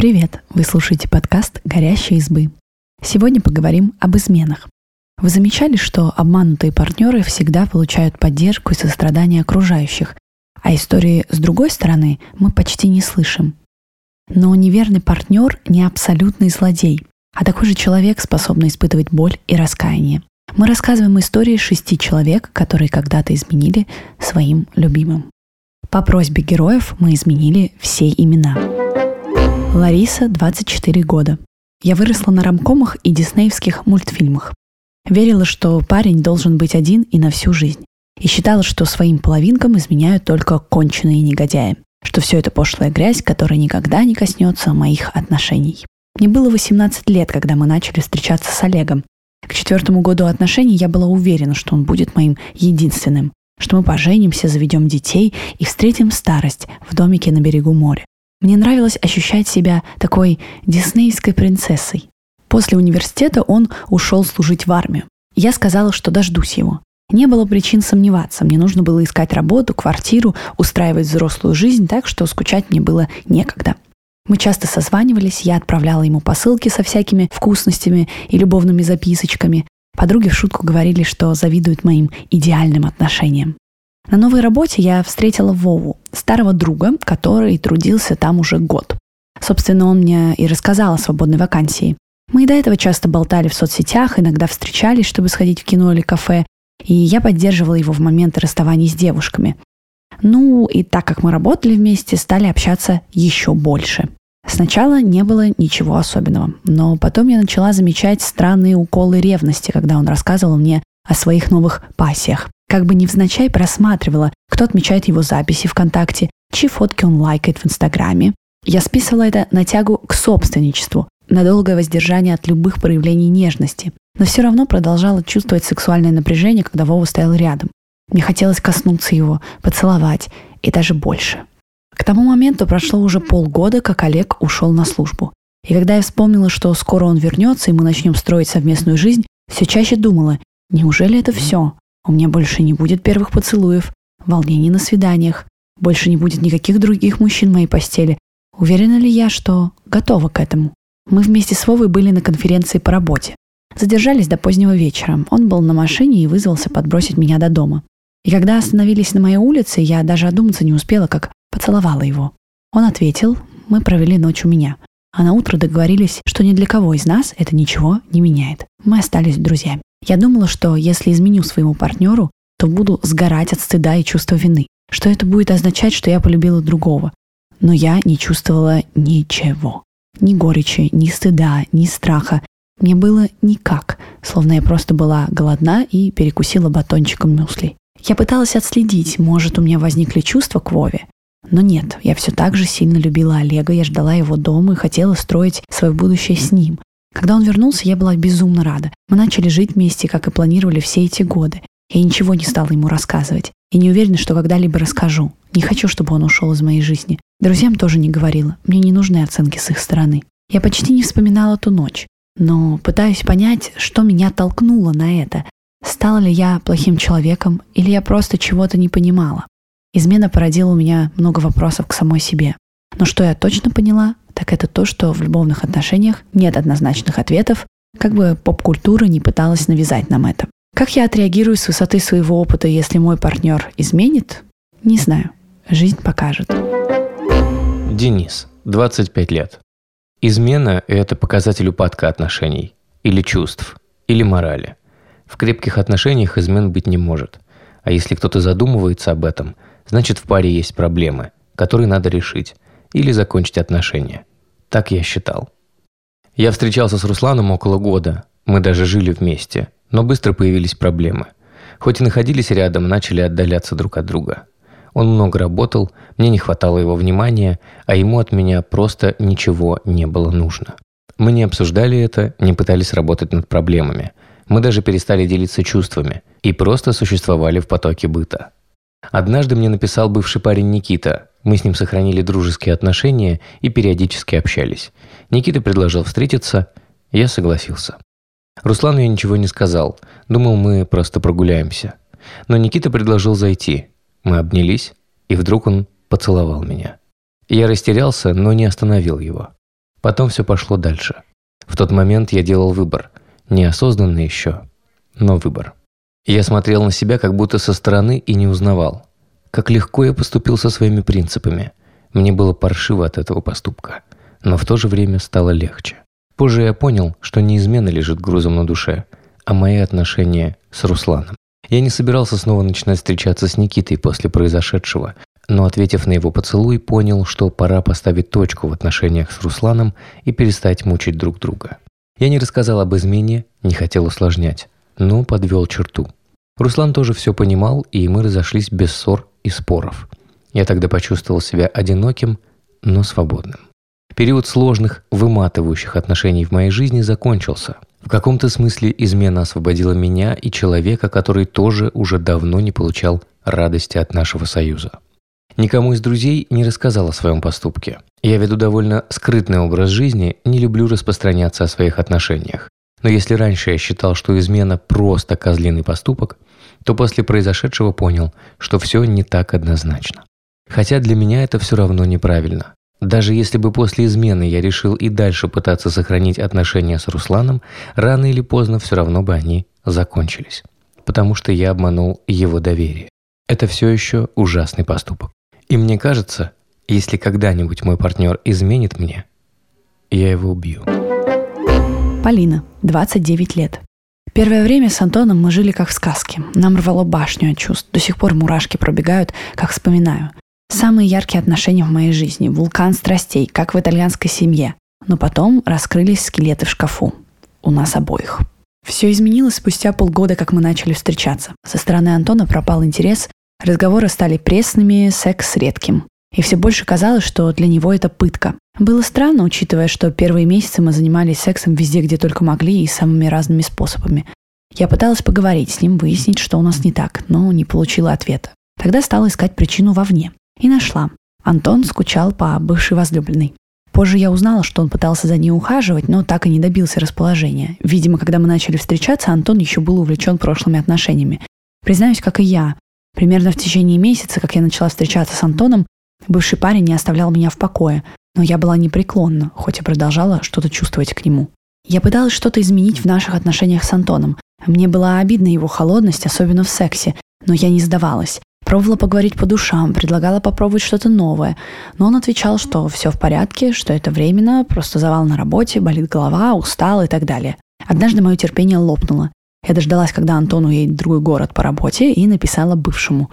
Привет! Вы слушаете подкаст «Горящие избы». Сегодня поговорим об изменах. Вы замечали, что обманутые партнеры всегда получают поддержку и сострадание окружающих, а истории с другой стороны мы почти не слышим. Но неверный партнер не абсолютный злодей, а такой же человек, способный испытывать боль и раскаяние. Мы рассказываем истории шести человек, которые когда-то изменили своим любимым. По просьбе героев мы изменили все имена. Лариса, 24 года. Я выросла на рамкомах и диснеевских мультфильмах. Верила, что парень должен быть один и на всю жизнь. И считала, что своим половинкам изменяют только конченые негодяи. Что все это пошлая грязь, которая никогда не коснется моих отношений. Мне было 18 лет, когда мы начали встречаться с Олегом. К четвертому году отношений я была уверена, что он будет моим единственным, что мы поженимся, заведем детей и встретим старость в домике на берегу моря. Мне нравилось ощущать себя такой диснеевской принцессой. После университета он ушел служить в армию. Я сказала, что дождусь его. Не было причин сомневаться. Мне нужно было искать работу, квартиру, устраивать взрослую жизнь, так что скучать мне было некогда. Мы часто созванивались, я отправляла ему посылки со всякими вкусностями и любовными записочками. Подруги в шутку говорили, что завидуют моим идеальным отношениям. На новой работе я встретила Вову, старого друга, который трудился там уже год. Собственно, он мне и рассказал о свободной вакансии. Мы и до этого часто болтали в соцсетях, иногда встречались, чтобы сходить в кино или кафе, и я поддерживала его в моменты расставаний с девушками. Ну, и так как мы работали вместе, стали общаться еще больше. Сначала не было ничего особенного, но потом я начала замечать странные уколы ревности, когда он рассказывал мне о своих новых пассиях. Как бы невзначай просматривала, кто отмечает его записи ВКонтакте, чьи фотки он лайкает в Инстаграме. Я списывала это на тягу к собственничеству, на долгое воздержание от любых проявлений нежности. Но все равно продолжала чувствовать сексуальное напряжение, когда Вова стоял рядом. Мне хотелось коснуться его, поцеловать и даже больше. К тому моменту прошло уже полгода, как Олег ушел на службу. И когда я вспомнила, что скоро он вернется, и мы начнем строить совместную жизнь, все чаще думала, неужели это все? У меня больше не будет первых поцелуев, волнений на свиданиях, больше не будет никаких других мужчин в моей постели. Уверена ли я, что готова к этому? Мы вместе с Вовой были на конференции по работе. Задержались до позднего вечера. Он был на машине и вызвался подбросить меня до дома. И когда остановились на моей улице, я даже одуматься не успела, как поцеловала его. Он ответил, мы провели ночь у меня. А на утро договорились, что ни для кого из нас это ничего не меняет. Мы остались друзьями. Я думала, что если изменю своему партнеру, то буду сгорать от стыда и чувства вины. Что это будет означать, что я полюбила другого. Но я не чувствовала ничего. Ни горечи, ни стыда, ни страха. Мне было никак, словно я просто была голодна и перекусила батончиком мюсли. Я пыталась отследить, может, у меня возникли чувства к Вове. Но нет, я все так же сильно любила Олега, я ждала его дома и хотела строить свое будущее с ним. Когда он вернулся, я была безумно рада. Мы начали жить вместе, как и планировали все эти годы. Я ничего не стала ему рассказывать. И не уверена, что когда-либо расскажу. Не хочу, чтобы он ушел из моей жизни. Друзьям тоже не говорила. Мне не нужны оценки с их стороны. Я почти не вспоминала ту ночь. Но пытаюсь понять, что меня толкнуло на это. Стала ли я плохим человеком, или я просто чего-то не понимала. Измена породила у меня много вопросов к самой себе. Но что я точно поняла, так это то, что в любовных отношениях нет однозначных ответов, как бы поп-культура не пыталась навязать нам это. Как я отреагирую с высоты своего опыта, если мой партнер изменит? Не знаю. Жизнь покажет. Денис, 25 лет. Измена – это показатель упадка отношений, или чувств, или морали. В крепких отношениях измен быть не может. А если кто-то задумывается об этом – значит в паре есть проблемы, которые надо решить или закончить отношения. Так я считал. Я встречался с Русланом около года, мы даже жили вместе, но быстро появились проблемы. Хоть и находились рядом, начали отдаляться друг от друга. Он много работал, мне не хватало его внимания, а ему от меня просто ничего не было нужно. Мы не обсуждали это, не пытались работать над проблемами. Мы даже перестали делиться чувствами и просто существовали в потоке быта. Однажды мне написал бывший парень Никита. Мы с ним сохранили дружеские отношения и периодически общались. Никита предложил встретиться, я согласился. Руслану я ничего не сказал, думал, мы просто прогуляемся. Но Никита предложил зайти. Мы обнялись, и вдруг он поцеловал меня. Я растерялся, но не остановил его. Потом все пошло дальше. В тот момент я делал выбор. Неосознанный еще, но выбор. Я смотрел на себя как будто со стороны и не узнавал. Как легко я поступил со своими принципами. Мне было паршиво от этого поступка. Но в то же время стало легче. Позже я понял, что не измена лежит грузом на душе, а мои отношения с Русланом. Я не собирался снова начинать встречаться с Никитой после произошедшего, но, ответив на его поцелуй, понял, что пора поставить точку в отношениях с Русланом и перестать мучить друг друга. Я не рассказал об измене, не хотел усложнять, но подвел черту. Руслан тоже все понимал, и мы разошлись без ссор и споров. Я тогда почувствовал себя одиноким, но свободным. Период сложных, выматывающих отношений в моей жизни закончился. В каком-то смысле измена освободила меня и человека, который тоже уже давно не получал радости от нашего союза. Никому из друзей не рассказал о своем поступке. Я веду довольно скрытный образ жизни, не люблю распространяться о своих отношениях. Но если раньше я считал, что измена просто козлиный поступок, то после произошедшего понял, что все не так однозначно. Хотя для меня это все равно неправильно. Даже если бы после измены я решил и дальше пытаться сохранить отношения с Русланом, рано или поздно все равно бы они закончились. Потому что я обманул его доверие. Это все еще ужасный поступок. И мне кажется, если когда-нибудь мой партнер изменит мне, я его убью. Полина, 29 лет. Первое время с Антоном мы жили как в сказке. Нам рвало башню от чувств. До сих пор мурашки пробегают, как вспоминаю. Самые яркие отношения в моей жизни, вулкан страстей, как в итальянской семье. Но потом раскрылись скелеты в шкафу. У нас обоих. Все изменилось спустя полгода, как мы начали встречаться. Со стороны Антона пропал интерес, разговоры стали пресными, секс редким. И все больше казалось, что для него это пытка. Было странно, учитывая, что первые месяцы мы занимались сексом везде, где только могли и самыми разными способами. Я пыталась поговорить с ним, выяснить, что у нас не так, но не получила ответа. Тогда стала искать причину вовне. И нашла. Антон скучал по бывшей возлюбленной. Позже я узнала, что он пытался за ней ухаживать, но так и не добился расположения. Видимо, когда мы начали встречаться, Антон еще был увлечен прошлыми отношениями. Признаюсь, как и я. Примерно в течение месяца, как я начала встречаться с Антоном, бывший парень не оставлял меня в покое, но я была непреклонна, хоть и продолжала что-то чувствовать к нему. Я пыталась что-то изменить в наших отношениях с Антоном. Мне была обидна его холодность, особенно в сексе, но я не сдавалась. Пробовала поговорить по душам, предлагала попробовать что-то новое, но он отвечал, что все в порядке, что это временно, просто завал на работе, болит голова, устал и так далее. Однажды мое терпение лопнуло. Я дождалась, когда Антон уедет в другой город по работе, и написала бывшему.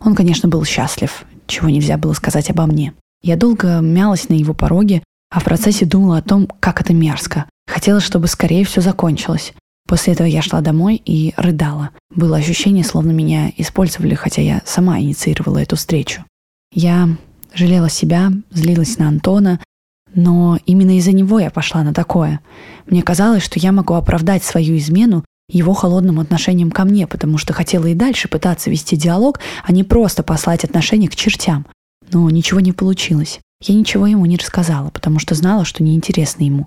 Он, конечно, был счастлив, чего нельзя было сказать обо мне. Я долго мялась на его пороге, а в процессе думала о том, как это мерзко. Хотела, чтобы скорее все закончилось. После этого я шла домой и рыдала. Было ощущение, словно меня использовали, хотя я сама инициировала эту встречу. Я жалела себя, злилась на Антона, но именно из-за него я пошла на такое. Мне казалось, что я могу оправдать свою измену его холодным отношением ко мне, потому что хотела и дальше пытаться вести диалог, а не просто послать отношения к чертям. Но ничего не получилось. Я ничего ему не рассказала, потому что знала, что неинтересно ему.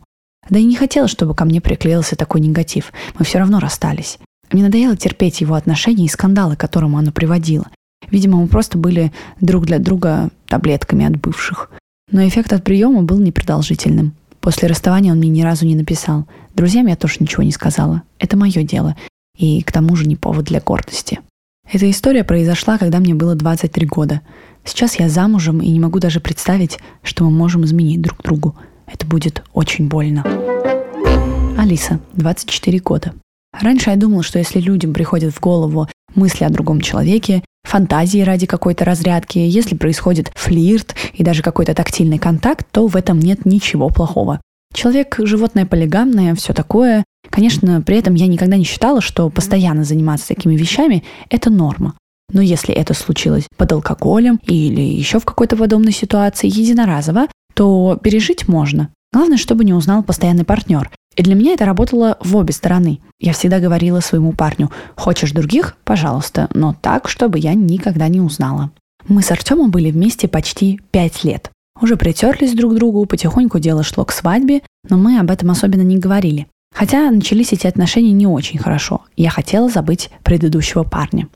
Да и не хотела, чтобы ко мне приклеился такой негатив. Мы все равно расстались. Мне надоело терпеть его отношения и скандалы, к которым оно приводило. Видимо, мы просто были друг для друга таблетками от бывших. Но эффект от приема был непродолжительным. После расставания он мне ни разу не написал. Друзьям я тоже ничего не сказала. Это мое дело. И к тому же не повод для гордости. Эта история произошла, когда мне было 23 года. Сейчас я замужем и не могу даже представить, что мы можем изменить друг другу. Это будет очень больно. Алиса, 24 года. Раньше я думала, что если людям приходят в голову мысли о другом человеке, фантазии ради какой-то разрядки, если происходит флирт и даже какой-то тактильный контакт, то в этом нет ничего плохого. Человек – животное полигамное, все такое. Конечно, при этом я никогда не считала, что постоянно заниматься такими вещами – это норма. Но если это случилось под алкоголем или еще в какой-то подобной ситуации единоразово, то пережить можно. Главное, чтобы не узнал постоянный партнер. И для меня это работало в обе стороны. Я всегда говорила своему парню, хочешь других? Пожалуйста, но так, чтобы я никогда не узнала. Мы с Артемом были вместе почти пять лет. Уже притерлись друг к другу, потихоньку дело шло к свадьбе, но мы об этом особенно не говорили. Хотя начались эти отношения не очень хорошо. Я хотела забыть предыдущего парня.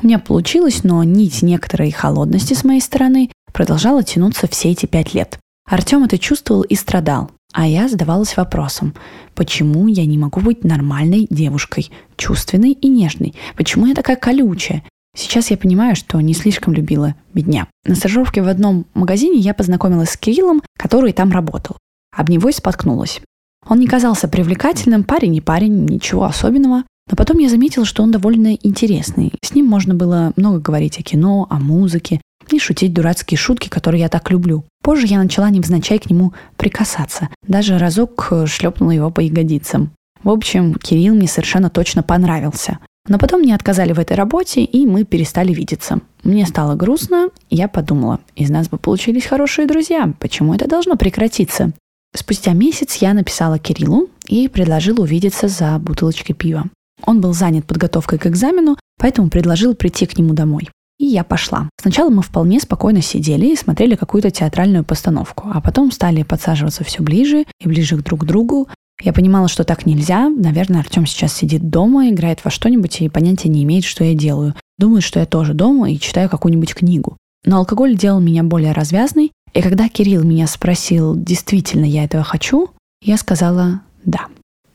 У меня получилось, но нить некоторой холодности с моей стороны продолжала тянуться все эти пять лет. Артем это чувствовал и страдал. А я задавалась вопросом, почему я не могу быть нормальной девушкой, чувственной и нежной? Почему я такая колючая? Сейчас я понимаю, что не слишком любила бедня. На стажировке в одном магазине я познакомилась с Кириллом, который там работал. Об него и споткнулась. Он не казался привлекательным, парень не парень, ничего особенного. Но потом я заметила, что он довольно интересный. С ним можно было много говорить о кино, о музыке и шутить дурацкие шутки, которые я так люблю. Позже я начала невзначай к нему прикасаться. Даже разок шлепнула его по ягодицам. В общем, Кирилл мне совершенно точно понравился. Но потом мне отказали в этой работе, и мы перестали видеться. Мне стало грустно, и я подумала, из нас бы получились хорошие друзья, почему это должно прекратиться? Спустя месяц я написала Кириллу и предложила увидеться за бутылочкой пива. Он был занят подготовкой к экзамену, поэтому предложил прийти к нему домой. И я пошла. Сначала мы вполне спокойно сидели и смотрели какую-то театральную постановку, а потом стали подсаживаться все ближе и ближе друг к другу, я понимала, что так нельзя. Наверное, Артем сейчас сидит дома, играет во что-нибудь и понятия не имеет, что я делаю. Думает, что я тоже дома и читаю какую-нибудь книгу. Но алкоголь делал меня более развязной, и когда Кирилл меня спросил, действительно я этого хочу, я сказала «да».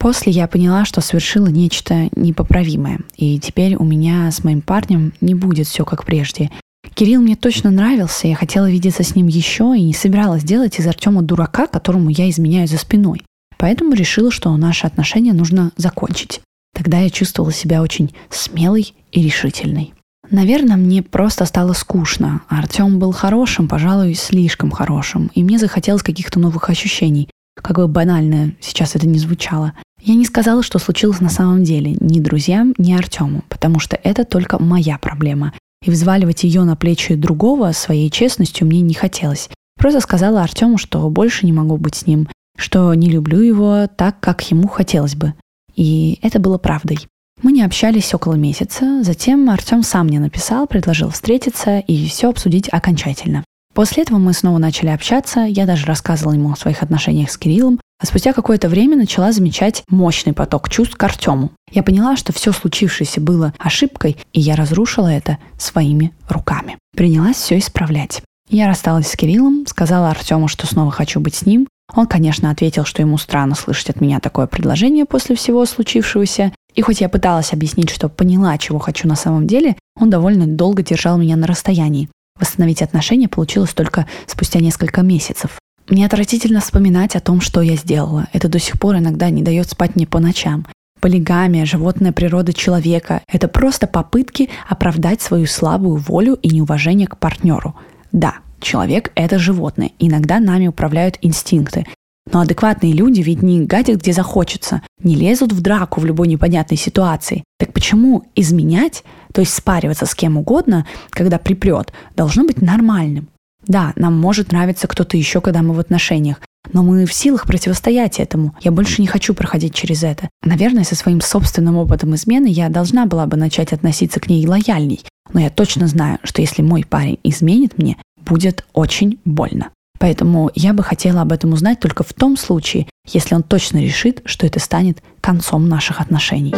После я поняла, что совершила нечто непоправимое, и теперь у меня с моим парнем не будет все как прежде. Кирилл мне точно нравился, я хотела видеться с ним еще и не собиралась делать из Артема дурака, которому я изменяю за спиной. Поэтому решила, что наши отношения нужно закончить. Тогда я чувствовала себя очень смелой и решительной. Наверное, мне просто стало скучно. Артем был хорошим, пожалуй, слишком хорошим, и мне захотелось каких-то новых ощущений. Как бы банально сейчас это не звучало. Я не сказала, что случилось на самом деле ни друзьям, ни Артему, потому что это только моя проблема. И взваливать ее на плечи другого своей честностью мне не хотелось. Просто сказала Артему, что больше не могу быть с ним, что не люблю его так, как ему хотелось бы. И это было правдой. Мы не общались около месяца, затем Артем сам мне написал, предложил встретиться и все обсудить окончательно. После этого мы снова начали общаться, я даже рассказывала ему о своих отношениях с Кириллом, а спустя какое-то время начала замечать мощный поток чувств к Артему. Я поняла, что все случившееся было ошибкой, и я разрушила это своими руками. Принялась все исправлять. Я рассталась с Кириллом, сказала Артему, что снова хочу быть с ним, он, конечно, ответил, что ему странно слышать от меня такое предложение после всего случившегося. И хоть я пыталась объяснить, что поняла, чего хочу на самом деле, он довольно долго держал меня на расстоянии. Восстановить отношения получилось только спустя несколько месяцев. Мне отвратительно вспоминать о том, что я сделала. Это до сих пор иногда не дает спать мне по ночам. Полигамия, животная природа человека – это просто попытки оправдать свою слабую волю и неуважение к партнеру. Да, Человек – это животное. Иногда нами управляют инстинкты. Но адекватные люди ведь не гадят, где захочется, не лезут в драку в любой непонятной ситуации. Так почему изменять, то есть спариваться с кем угодно, когда припрет, должно быть нормальным? Да, нам может нравиться кто-то еще, когда мы в отношениях, но мы в силах противостоять этому. Я больше не хочу проходить через это. Наверное, со своим собственным опытом измены я должна была бы начать относиться к ней лояльней. Но я точно знаю, что если мой парень изменит мне, будет очень больно. Поэтому я бы хотела об этом узнать только в том случае, если он точно решит, что это станет концом наших отношений.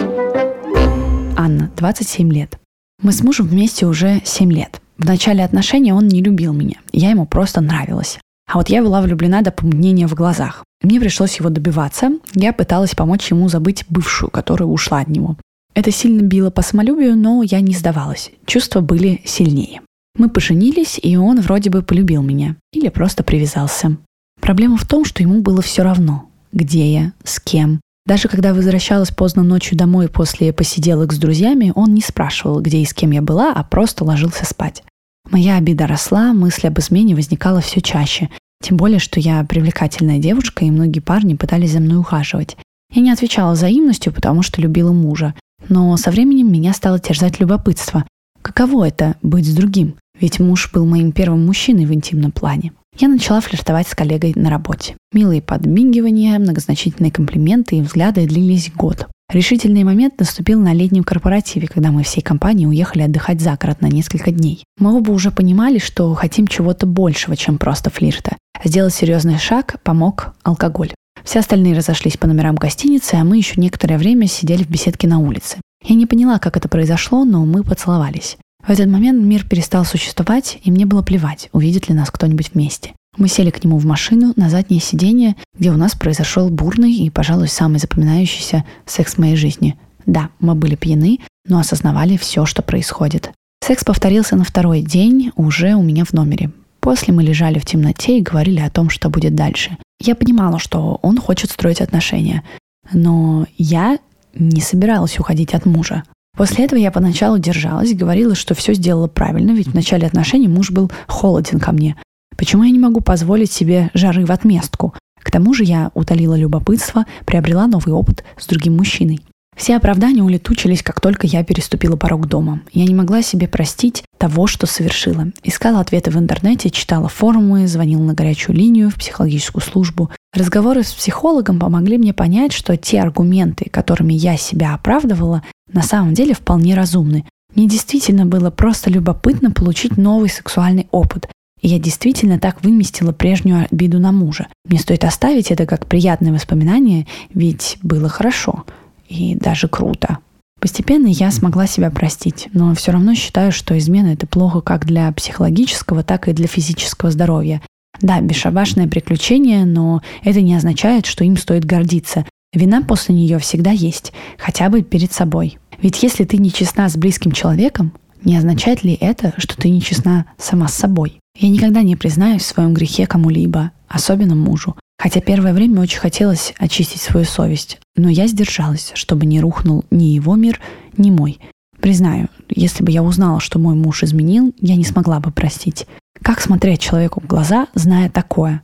Анна, 27 лет. Мы с мужем вместе уже 7 лет. В начале отношений он не любил меня, я ему просто нравилась. А вот я была влюблена до помутнения в глазах. Мне пришлось его добиваться. Я пыталась помочь ему забыть бывшую, которая ушла от него. Это сильно било по самолюбию, но я не сдавалась. Чувства были сильнее. Мы поженились, и он вроде бы полюбил меня. Или просто привязался. Проблема в том, что ему было все равно, где я, с кем. Даже когда возвращалась поздно ночью домой после посиделок с друзьями, он не спрашивал, где и с кем я была, а просто ложился спать. Моя обида росла, мысль об измене возникала все чаще. Тем более, что я привлекательная девушка, и многие парни пытались за мной ухаживать. Я не отвечала взаимностью, потому что любила мужа. Но со временем меня стало терзать любопытство. Каково это – быть с другим? Ведь муж был моим первым мужчиной в интимном плане. Я начала флиртовать с коллегой на работе. Милые подмигивания, многозначительные комплименты и взгляды длились год. Решительный момент наступил на летнем корпоративе, когда мы всей компанией уехали отдыхать за город на несколько дней. Мы оба уже понимали, что хотим чего-то большего, чем просто флирта. Сделать серьезный шаг помог алкоголь. Все остальные разошлись по номерам гостиницы, а мы еще некоторое время сидели в беседке на улице. Я не поняла, как это произошло, но мы поцеловались. В этот момент мир перестал существовать, и мне было плевать, увидит ли нас кто-нибудь вместе. Мы сели к нему в машину на заднее сиденье, где у нас произошел бурный и, пожалуй, самый запоминающийся секс в моей жизни. Да, мы были пьяны, но осознавали все, что происходит. Секс повторился на второй день уже у меня в номере. После мы лежали в темноте и говорили о том, что будет дальше. Я понимала, что он хочет строить отношения, но я не собиралась уходить от мужа. После этого я поначалу держалась, говорила, что все сделала правильно, ведь в начале отношений муж был холоден ко мне. Почему я не могу позволить себе жары в отместку? К тому же я утолила любопытство, приобрела новый опыт с другим мужчиной. Все оправдания улетучились, как только я переступила порог дома. Я не могла себе простить того, что совершила. Искала ответы в интернете, читала форумы, звонила на горячую линию, в психологическую службу. Разговоры с психологом помогли мне понять, что те аргументы, которыми я себя оправдывала, на самом деле вполне разумны. Мне действительно было просто любопытно получить новый сексуальный опыт. И я действительно так выместила прежнюю обиду на мужа. Мне стоит оставить это как приятное воспоминание, ведь было хорошо и даже круто. Постепенно я смогла себя простить, но все равно считаю, что измена это плохо как для психологического, так и для физического здоровья. Да, бесшабашное приключение, но это не означает, что им стоит гордиться. Вина после нее всегда есть, хотя бы перед собой. Ведь если ты не честна с близким человеком, не означает ли это, что ты не честна сама с собой? Я никогда не признаюсь в своем грехе кому-либо, особенно мужу. Хотя первое время очень хотелось очистить свою совесть, но я сдержалась, чтобы не рухнул ни его мир, ни мой. Признаю, если бы я узнала, что мой муж изменил, я не смогла бы простить. Как смотреть человеку в глаза, зная такое?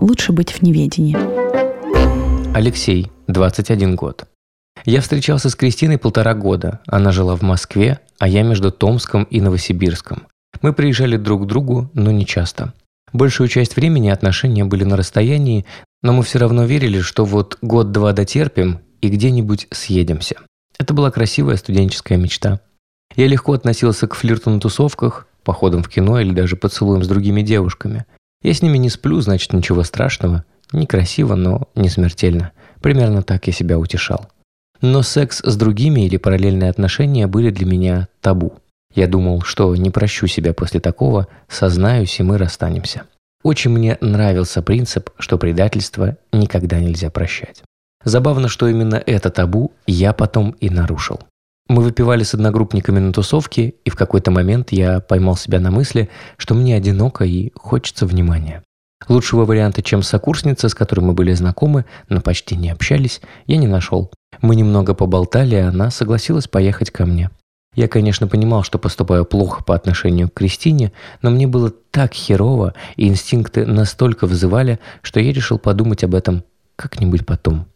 Лучше быть в неведении. Алексей, 21 год. Я встречался с Кристиной полтора года. Она жила в Москве, а я между Томском и Новосибирском. Мы приезжали друг к другу, но не часто. Большую часть времени отношения были на расстоянии, но мы все равно верили, что вот год-два дотерпим и где-нибудь съедемся. Это была красивая студенческая мечта. Я легко относился к флирту на тусовках, походам в кино или даже поцелуям с другими девушками. Я с ними не сплю, значит ничего страшного. Некрасиво, но не смертельно. Примерно так я себя утешал. Но секс с другими или параллельные отношения были для меня табу. Я думал, что не прощу себя после такого, сознаюсь, и мы расстанемся. Очень мне нравился принцип, что предательство никогда нельзя прощать. Забавно, что именно это табу я потом и нарушил. Мы выпивали с одногруппниками на тусовке, и в какой-то момент я поймал себя на мысли, что мне одиноко и хочется внимания. Лучшего варианта, чем сокурсница, с которой мы были знакомы, но почти не общались, я не нашел. Мы немного поболтали, и она согласилась поехать ко мне. Я, конечно, понимал, что поступаю плохо по отношению к Кристине, но мне было так херово, и инстинкты настолько вызывали, что я решил подумать об этом как-нибудь потом.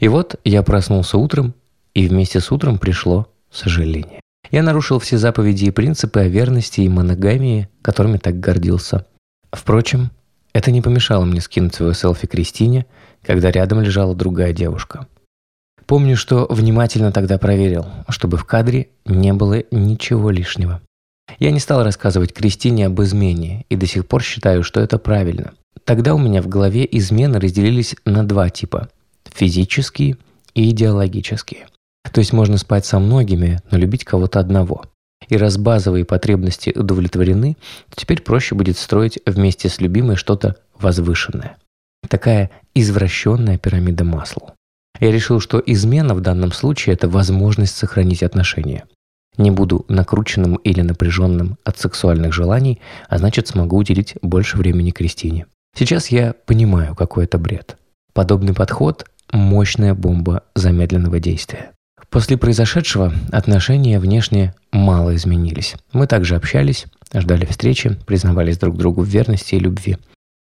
И вот я проснулся утром, и вместе с утром пришло сожаление. Я нарушил все заповеди и принципы о верности и моногамии, которыми так гордился. Впрочем, это не помешало мне скинуть свое селфи Кристине, когда рядом лежала другая девушка. Помню, что внимательно тогда проверил, чтобы в кадре не было ничего лишнего. Я не стал рассказывать Кристине об измене и до сих пор считаю, что это правильно. Тогда у меня в голове измены разделились на два типа – физические и идеологические. То есть можно спать со многими, но любить кого-то одного. И раз базовые потребности удовлетворены, то теперь проще будет строить вместе с любимой что-то возвышенное. Такая извращенная пирамида масла. Я решил, что измена в данном случае – это возможность сохранить отношения. Не буду накрученным или напряженным от сексуальных желаний, а значит смогу уделить больше времени Кристине. Сейчас я понимаю, какой это бред. Подобный подход – мощная бомба замедленного действия. После произошедшего отношения внешне мало изменились. Мы также общались, ждали встречи, признавались друг другу в верности и любви.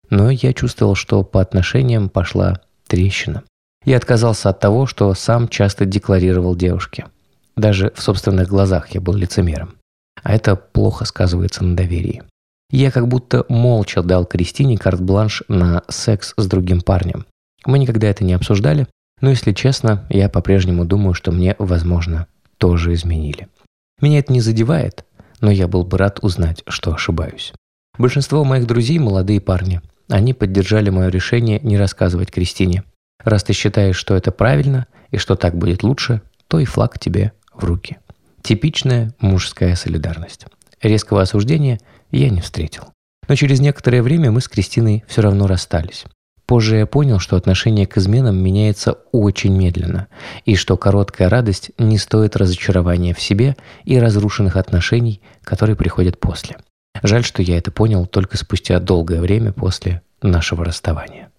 Но я чувствовал, что по отношениям пошла трещина. Я отказался от того, что сам часто декларировал девушке. Даже в собственных глазах я был лицемером. А это плохо сказывается на доверии. Я как будто молча дал Кристине карт-бланш на секс с другим парнем. Мы никогда это не обсуждали, но если честно, я по-прежнему думаю, что мне, возможно, тоже изменили. Меня это не задевает, но я был бы рад узнать, что ошибаюсь. Большинство моих друзей – молодые парни. Они поддержали мое решение не рассказывать Кристине – Раз ты считаешь, что это правильно и что так будет лучше, то и флаг тебе в руки. Типичная мужская солидарность. Резкого осуждения я не встретил. Но через некоторое время мы с Кристиной все равно расстались. Позже я понял, что отношение к изменам меняется очень медленно, и что короткая радость не стоит разочарования в себе и разрушенных отношений, которые приходят после. Жаль, что я это понял только спустя долгое время после нашего расставания.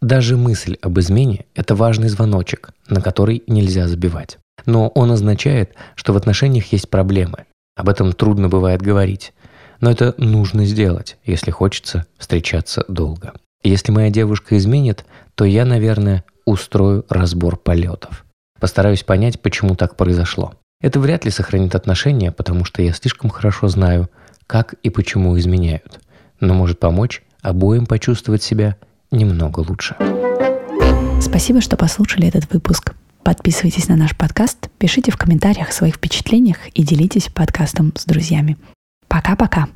Даже мысль об измене – это важный звоночек, на который нельзя забивать. Но он означает, что в отношениях есть проблемы. Об этом трудно бывает говорить. Но это нужно сделать, если хочется встречаться долго. Если моя девушка изменит, то я, наверное, устрою разбор полетов. Постараюсь понять, почему так произошло. Это вряд ли сохранит отношения, потому что я слишком хорошо знаю, как и почему изменяют. Но может помочь обоим почувствовать себя немного лучше. Спасибо, что послушали этот выпуск. Подписывайтесь на наш подкаст, пишите в комментариях о своих впечатлениях и делитесь подкастом с друзьями. Пока-пока.